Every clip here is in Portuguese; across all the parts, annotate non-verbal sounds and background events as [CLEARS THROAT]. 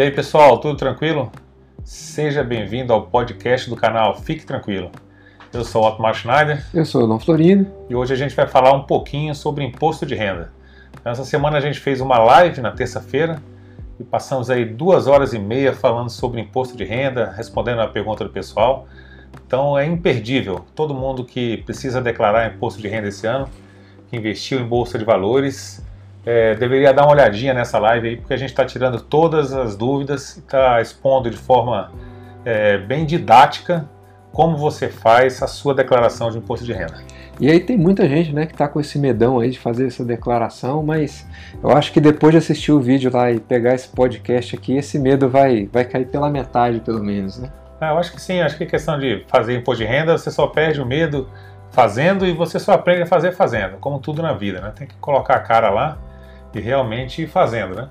E aí pessoal, tudo tranquilo? Seja bem-vindo ao podcast do canal Fique Tranquilo. Eu sou o Otmar Schneider. Eu sou o Dom Florido. E hoje a gente vai falar um pouquinho sobre imposto de renda. Essa semana a gente fez uma live na terça-feira e passamos aí duas horas e meia falando sobre imposto de renda, respondendo a pergunta do pessoal. Então é imperdível. Todo mundo que precisa declarar imposto de renda esse ano, que investiu em bolsa de valores, é, deveria dar uma olhadinha nessa live aí, porque a gente está tirando todas as dúvidas e está expondo de forma é, bem didática como você faz a sua declaração de imposto de renda. E aí tem muita gente né, que está com esse medão aí de fazer essa declaração, mas eu acho que depois de assistir o vídeo lá e pegar esse podcast aqui, esse medo vai, vai cair pela metade, pelo menos, né? Ah, eu acho que sim, acho que a questão de fazer imposto de renda, você só perde o medo fazendo e você só aprende a fazer fazendo, como tudo na vida, né? Tem que colocar a cara lá e realmente fazendo, né?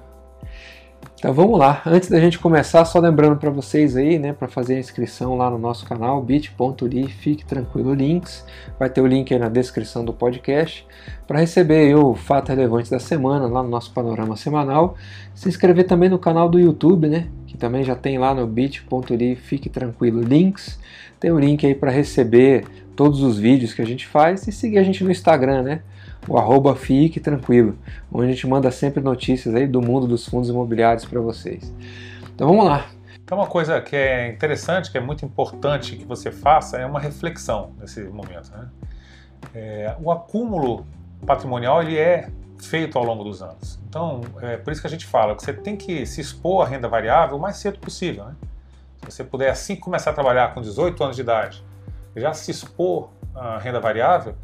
Então vamos lá. Antes da gente começar, só lembrando para vocês aí, né, para fazer a inscrição lá no nosso canal bit.ly, fique tranquilo links. Vai ter o link aí na descrição do podcast para receber o fato relevante da semana lá no nosso panorama semanal. Se inscrever também no canal do YouTube, né, que também já tem lá no bit.ly, fique tranquilo links. Tem o link aí para receber todos os vídeos que a gente faz e seguir a gente no Instagram, né? O arroba Fique Tranquilo, onde a gente manda sempre notícias aí do mundo dos fundos imobiliários para vocês. Então vamos lá. Então uma coisa que é interessante, que é muito importante que você faça, é uma reflexão nesse momento. Né? É, o acúmulo patrimonial ele é feito ao longo dos anos. Então, é por isso que a gente fala que você tem que se expor à renda variável o mais cedo possível. Né? Se você puder assim começar a trabalhar com 18 anos de idade, já se expor à renda variável,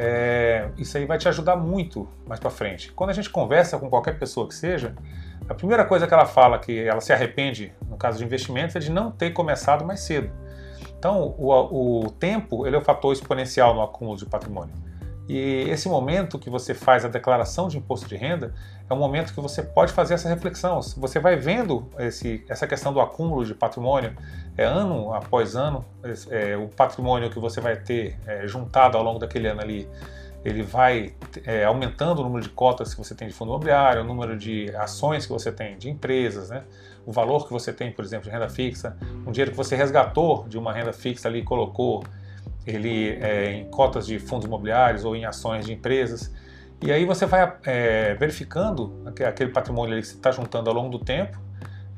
é, isso aí vai te ajudar muito mais para frente. Quando a gente conversa com qualquer pessoa que seja, a primeira coisa que ela fala que ela se arrepende no caso de investimentos é de não ter começado mais cedo. Então, o, o tempo ele é o fator exponencial no acúmulo de patrimônio. E esse momento que você faz a declaração de imposto de renda é um momento que você pode fazer essa reflexão. Você vai vendo esse, essa questão do acúmulo de patrimônio é, ano após ano, é, o patrimônio que você vai ter é, juntado ao longo daquele ano ali, ele vai é, aumentando o número de cotas que você tem de fundo imobiliário, o número de ações que você tem de empresas, né? o valor que você tem, por exemplo, de renda fixa, um dinheiro que você resgatou de uma renda fixa ali e colocou ele é, em cotas de fundos imobiliários ou em ações de empresas. E aí você vai é, verificando aquele patrimônio que você está juntando ao longo do tempo,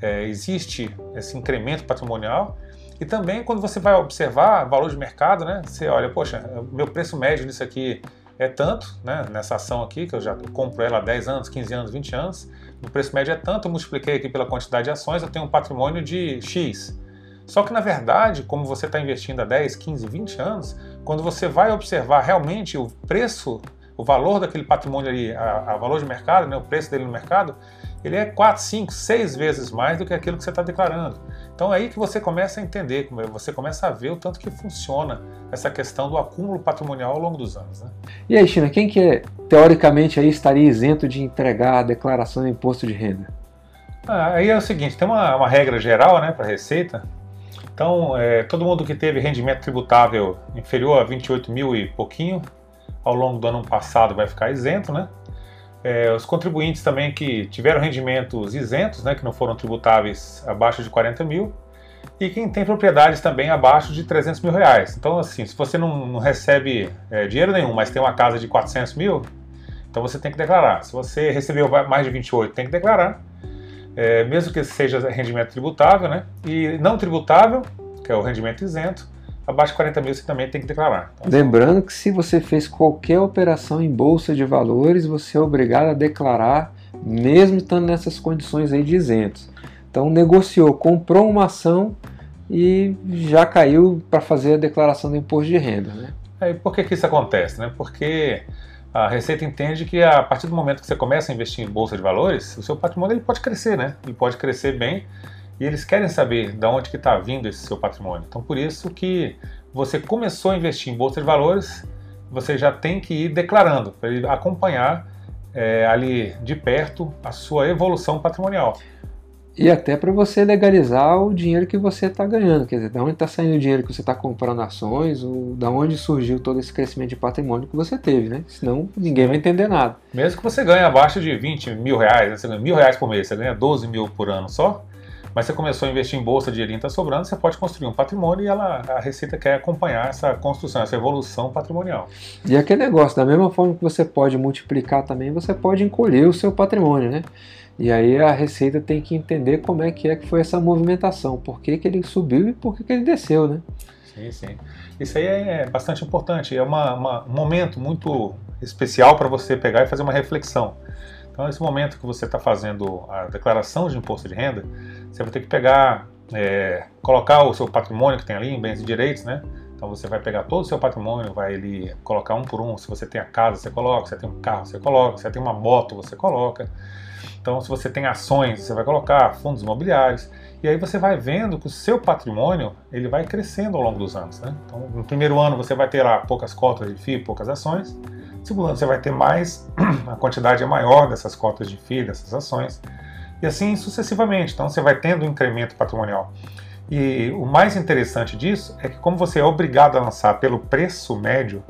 é, existe esse incremento patrimonial. E também quando você vai observar valor de mercado, né, você olha, poxa, meu preço médio nisso aqui é tanto, né, nessa ação aqui, que eu já compro ela há 10 anos, 15 anos, 20 anos, o preço médio é tanto, eu multipliquei aqui pela quantidade de ações, eu tenho um patrimônio de X. Só que na verdade, como você está investindo há 10, 15, 20 anos, quando você vai observar realmente o preço, o valor daquele patrimônio ali, a, a valor de mercado, né, o preço dele no mercado, ele é 4, 5, 6 vezes mais do que aquilo que você está declarando. Então é aí que você começa a entender, você começa a ver o tanto que funciona essa questão do acúmulo patrimonial ao longo dos anos. Né? E aí, China, quem que é, teoricamente aí estaria isento de entregar a declaração de imposto de renda? Ah, aí é o seguinte, tem uma, uma regra geral né, para a Receita, então, é, todo mundo que teve rendimento tributável inferior a 28 mil e pouquinho ao longo do ano passado vai ficar isento, né? É, os contribuintes também que tiveram rendimentos isentos, né, que não foram tributáveis abaixo de 40 mil, e quem tem propriedades também abaixo de 300 mil reais. Então, assim, se você não, não recebe é, dinheiro nenhum, mas tem uma casa de 400 mil, então você tem que declarar. Se você recebeu mais de 28, tem que declarar é, mesmo que seja rendimento tributável, né? E não tributável, que é o rendimento isento, abaixo de 40 mil você também tem que declarar. Então, Lembrando que se você fez qualquer operação em bolsa de valores, você é obrigado a declarar, mesmo estando nessas condições aí de isentos. Então negociou, comprou uma ação e já caiu para fazer a declaração do imposto de renda. Né? É, e por que, que isso acontece? Né? Porque a Receita entende que a partir do momento que você começa a investir em bolsa de valores, o seu patrimônio ele pode crescer, né? Ele pode crescer bem e eles querem saber de onde que está vindo esse seu patrimônio. Então, por isso que você começou a investir em bolsa de valores, você já tem que ir declarando para acompanhar é, ali de perto a sua evolução patrimonial. E até para você legalizar o dinheiro que você está ganhando, quer dizer, de onde está saindo o dinheiro que você está comprando ações, ou da onde surgiu todo esse crescimento de patrimônio que você teve, né? Senão ninguém vai entender nada. Mesmo que você ganhe abaixo de 20 mil reais, né? você ganha mil reais por mês, você ganha 12 mil por ano só, mas você começou a investir em bolsa, dinheirinho está sobrando, você pode construir um patrimônio e ela, a Receita quer acompanhar essa construção, essa evolução patrimonial. E aquele negócio, da mesma forma que você pode multiplicar também, você pode encolher o seu patrimônio, né? E aí a Receita tem que entender como é que é que foi essa movimentação, por que, que ele subiu e por que, que ele desceu, né? Sim, sim. Isso aí é bastante importante, é uma, uma, um momento muito especial para você pegar e fazer uma reflexão. Então, nesse momento que você está fazendo a declaração de imposto de renda, você vai ter que pegar, é, colocar o seu patrimônio que tem ali em bens e direitos, né? Então você vai pegar todo o seu patrimônio, vai ele colocar um por um. Se você tem a casa, você coloca. Se você tem um carro, você coloca. Se você tem uma moto, você coloca. Então, se você tem ações, você vai colocar fundos imobiliários. E aí você vai vendo que o seu patrimônio ele vai crescendo ao longo dos anos. Né? Então, no primeiro ano você vai ter lá poucas cotas de FII, poucas ações. No segundo ano você vai ter mais, [CLEARS THROAT] a quantidade é maior dessas cotas de FII, dessas ações. E assim sucessivamente. Então você vai tendo um incremento patrimonial. E o mais interessante disso é que, como você é obrigado a lançar pelo preço médio,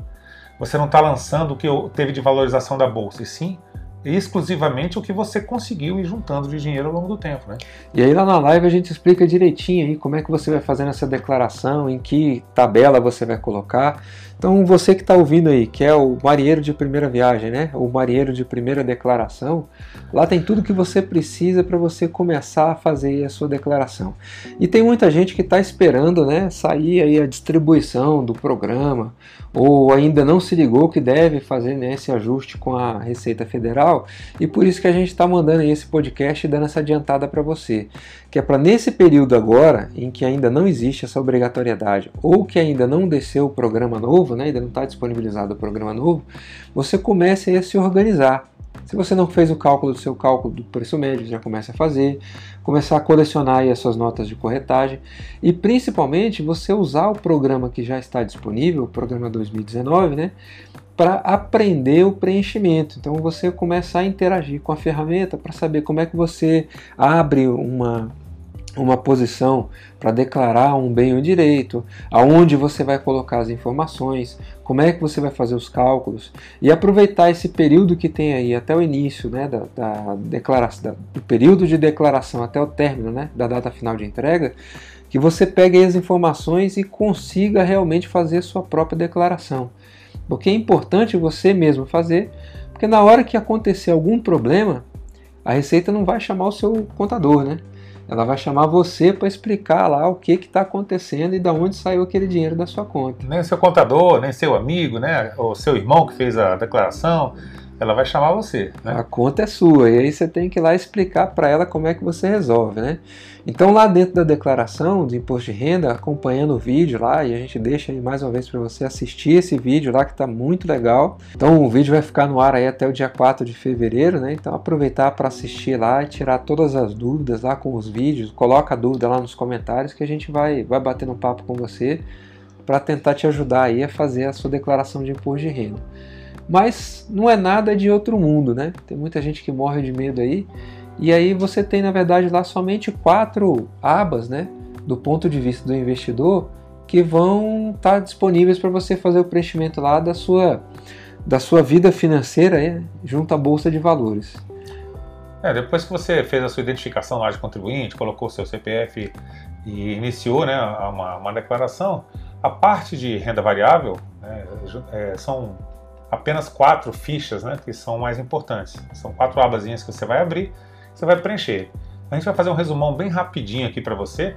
você não está lançando o que teve de valorização da bolsa, e sim exclusivamente o que você conseguiu ir juntando de dinheiro ao longo do tempo, né? E aí lá na live a gente explica direitinho aí como é que você vai fazendo essa declaração, em que tabela você vai colocar. Então você que está ouvindo aí, que é o marinheiro de primeira viagem, né? O marinheiro de primeira declaração, lá tem tudo que você precisa para você começar a fazer a sua declaração. E tem muita gente que está esperando, né, sair aí a distribuição do programa, ou ainda não se ligou que deve fazer né, esse ajuste com a Receita Federal, e por isso que a gente está mandando esse podcast e dando essa adiantada para você, que é para nesse período agora, em que ainda não existe essa obrigatoriedade, ou que ainda não desceu o programa novo, né, ainda não está disponibilizado o programa novo, você comece a se organizar. Se você não fez o cálculo do seu cálculo do preço médio, já comece a fazer, começar a colecionar as suas notas de corretagem e principalmente você usar o programa que já está disponível, o programa 2019, né, para aprender o preenchimento. Então você começa a interagir com a ferramenta para saber como é que você abre uma uma posição para declarar um bem ou direito, aonde você vai colocar as informações, como é que você vai fazer os cálculos e aproveitar esse período que tem aí até o início né, da, da declaração, da, do período de declaração até o término né, da data final de entrega, que você pegue as informações e consiga realmente fazer sua própria declaração. Porque é importante você mesmo fazer, porque na hora que acontecer algum problema, a Receita não vai chamar o seu contador, né? Ela vai chamar você para explicar lá o que está acontecendo e de onde saiu aquele dinheiro da sua conta. Nem seu contador, nem seu amigo, né? Ou seu irmão que fez a declaração, ela vai chamar você. Né? A conta é sua e aí você tem que ir lá explicar para ela como é que você resolve, né? Então lá dentro da declaração do imposto de renda, acompanhando o vídeo lá, e a gente deixa aí mais uma vez para você assistir esse vídeo lá que está muito legal. Então o vídeo vai ficar no ar aí até o dia 4 de fevereiro, né? Então aproveitar para assistir lá e tirar todas as dúvidas lá com os vídeos, coloca a dúvida lá nos comentários que a gente vai, vai bater um papo com você para tentar te ajudar aí a fazer a sua declaração de imposto de renda mas não é nada de outro mundo, né? Tem muita gente que morre de medo aí. E aí você tem, na verdade, lá somente quatro abas, né? Do ponto de vista do investidor, que vão estar tá disponíveis para você fazer o preenchimento lá da sua, da sua vida financeira aí, junto à Bolsa de Valores. É, depois que você fez a sua identificação lá de contribuinte, colocou seu CPF e iniciou né, uma, uma declaração, a parte de renda variável né, é, são apenas quatro fichas, né, que são mais importantes. São quatro abazinhas que você vai abrir, você vai preencher. A gente vai fazer um resumão bem rapidinho aqui para você.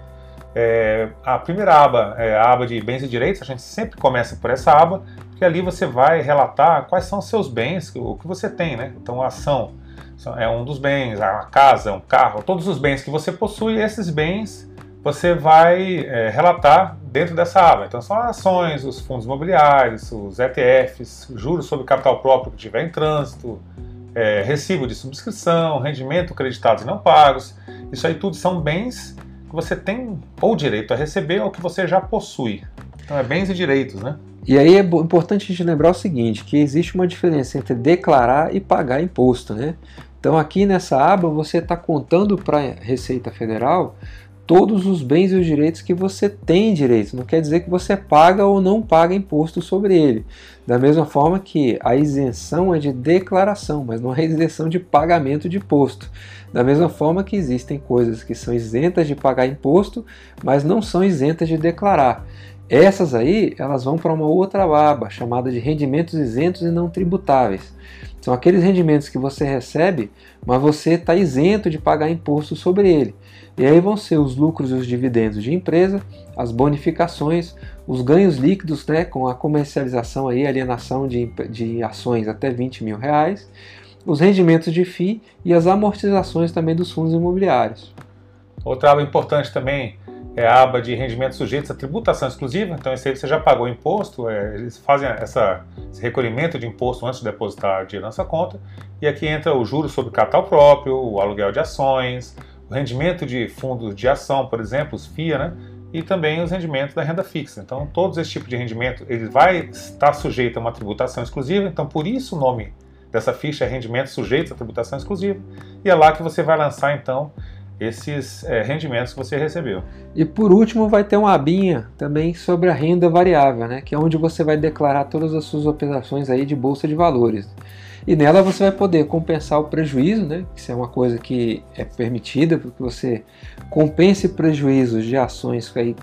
É, a primeira aba é a aba de bens e direitos, a gente sempre começa por essa aba, porque ali você vai relatar quais são os seus bens, o que você tem, né? Então a ação é um dos bens, a casa, um carro, todos os bens que você possui, esses bens você vai é, relatar dentro dessa aba. Então são ações, os fundos imobiliários, os ETFs, juros sobre capital próprio que tiver em trânsito, é, recibo de subscrição, rendimento creditados e não pagos. Isso aí tudo são bens que você tem ou direito a receber ou que você já possui. Então é bens e direitos, né? E aí é importante a gente lembrar o seguinte, que existe uma diferença entre declarar e pagar imposto, né? Então aqui nessa aba você está contando para a Receita Federal todos os bens e os direitos que você tem direito. Não quer dizer que você paga ou não paga imposto sobre ele. Da mesma forma que a isenção é de declaração, mas não é isenção de pagamento de imposto. Da mesma forma que existem coisas que são isentas de pagar imposto, mas não são isentas de declarar. Essas aí, elas vão para uma outra aba, chamada de rendimentos isentos e não tributáveis. São aqueles rendimentos que você recebe, mas você está isento de pagar imposto sobre ele. E aí vão ser os lucros e os dividendos de empresa, as bonificações, os ganhos líquidos né, com a comercialização e alienação de, de ações até 20 mil reais, os rendimentos de FII e as amortizações também dos fundos imobiliários. Outra aba importante também é a aba de rendimentos sujeitos à tributação exclusiva. Então, esse aí você já pagou imposto, é, eles fazem essa, esse recolhimento de imposto antes de depositar dinheiro na sua conta. E aqui entra o juros sobre capital próprio, o aluguel de ações, o rendimento de fundos de ação, por exemplo, os FIA, né? E também os rendimentos da renda fixa. Então, todos esse tipo de rendimento ele vai estar sujeito a uma tributação exclusiva. Então, por isso o nome dessa ficha é rendimento sujeito à tributação exclusiva. E é lá que você vai lançar, então, esses é, rendimentos que você recebeu. E por último, vai ter uma abinha também sobre a renda variável, né? Que é onde você vai declarar todas as suas operações aí de bolsa de valores. E nela você vai poder compensar o prejuízo, né? Isso é uma coisa que é permitida, porque você compense prejuízos de ações aí,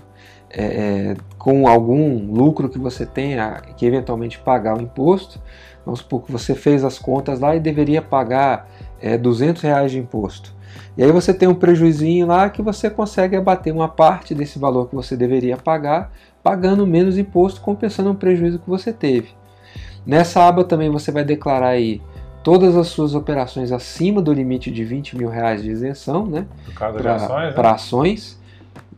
é, com algum lucro que você tenha que eventualmente pagar o imposto. Vamos supor que você fez as contas lá e deveria pagar é, 200 reais de imposto. E aí você tem um prejuízo lá que você consegue abater uma parte desse valor que você deveria pagar, pagando menos imposto, compensando o prejuízo que você teve. Nessa aba também você vai declarar aí todas as suas operações acima do limite de 20 mil reais de isenção, né? Para ações, né?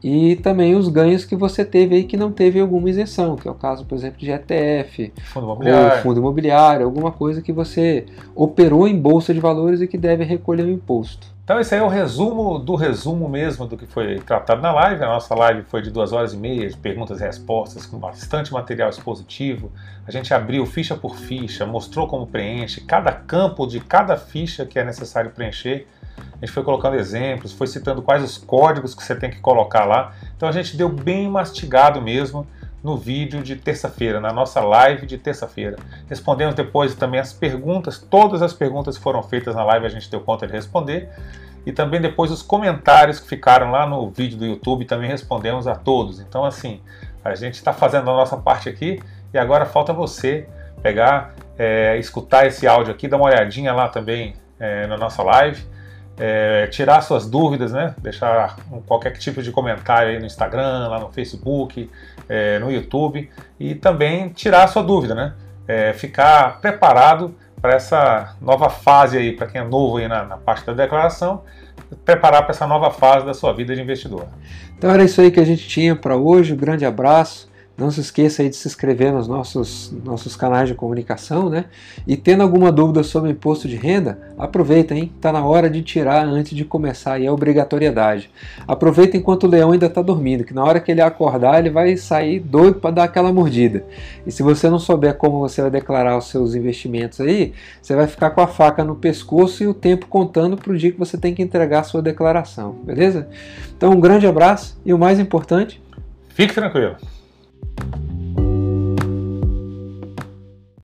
E também os ganhos que você teve aí que não teve alguma isenção, que é o caso, por exemplo, de ETF, fundo imobiliário. fundo imobiliário, alguma coisa que você operou em bolsa de valores e que deve recolher o imposto. Então esse aí é o resumo do resumo mesmo do que foi tratado na live. A nossa live foi de duas horas e meia de perguntas e respostas com bastante material expositivo. A gente abriu ficha por ficha, mostrou como preenche, cada campo de cada ficha que é necessário preencher. A gente foi colocando exemplos, foi citando quais os códigos que você tem que colocar lá. Então a gente deu bem mastigado mesmo no vídeo de terça-feira, na nossa live de terça-feira. Respondemos depois também as perguntas, todas as perguntas que foram feitas na live a gente deu conta de responder. E também depois os comentários que ficaram lá no vídeo do YouTube também respondemos a todos. Então, assim, a gente está fazendo a nossa parte aqui e agora falta você pegar, é, escutar esse áudio aqui, dar uma olhadinha lá também é, na nossa live é, tirar suas dúvidas, né? Deixar qualquer tipo de comentário aí no Instagram, lá no Facebook, é, no YouTube e também tirar sua dúvida, né? É, ficar preparado para essa nova fase aí, para quem é novo aí na, na parte da declaração, preparar para essa nova fase da sua vida de investidor. Então era isso aí que a gente tinha para hoje. Um grande abraço. Não se esqueça aí de se inscrever nos nossos, nossos canais de comunicação, né? E tendo alguma dúvida sobre imposto de renda, aproveita, hein? Está na hora de tirar antes de começar aí a obrigatoriedade. Aproveita enquanto o leão ainda está dormindo, que na hora que ele acordar ele vai sair doido para dar aquela mordida. E se você não souber como você vai declarar os seus investimentos aí, você vai ficar com a faca no pescoço e o tempo contando para o dia que você tem que entregar a sua declaração, beleza? Então um grande abraço e o mais importante, fique tranquilo. thank you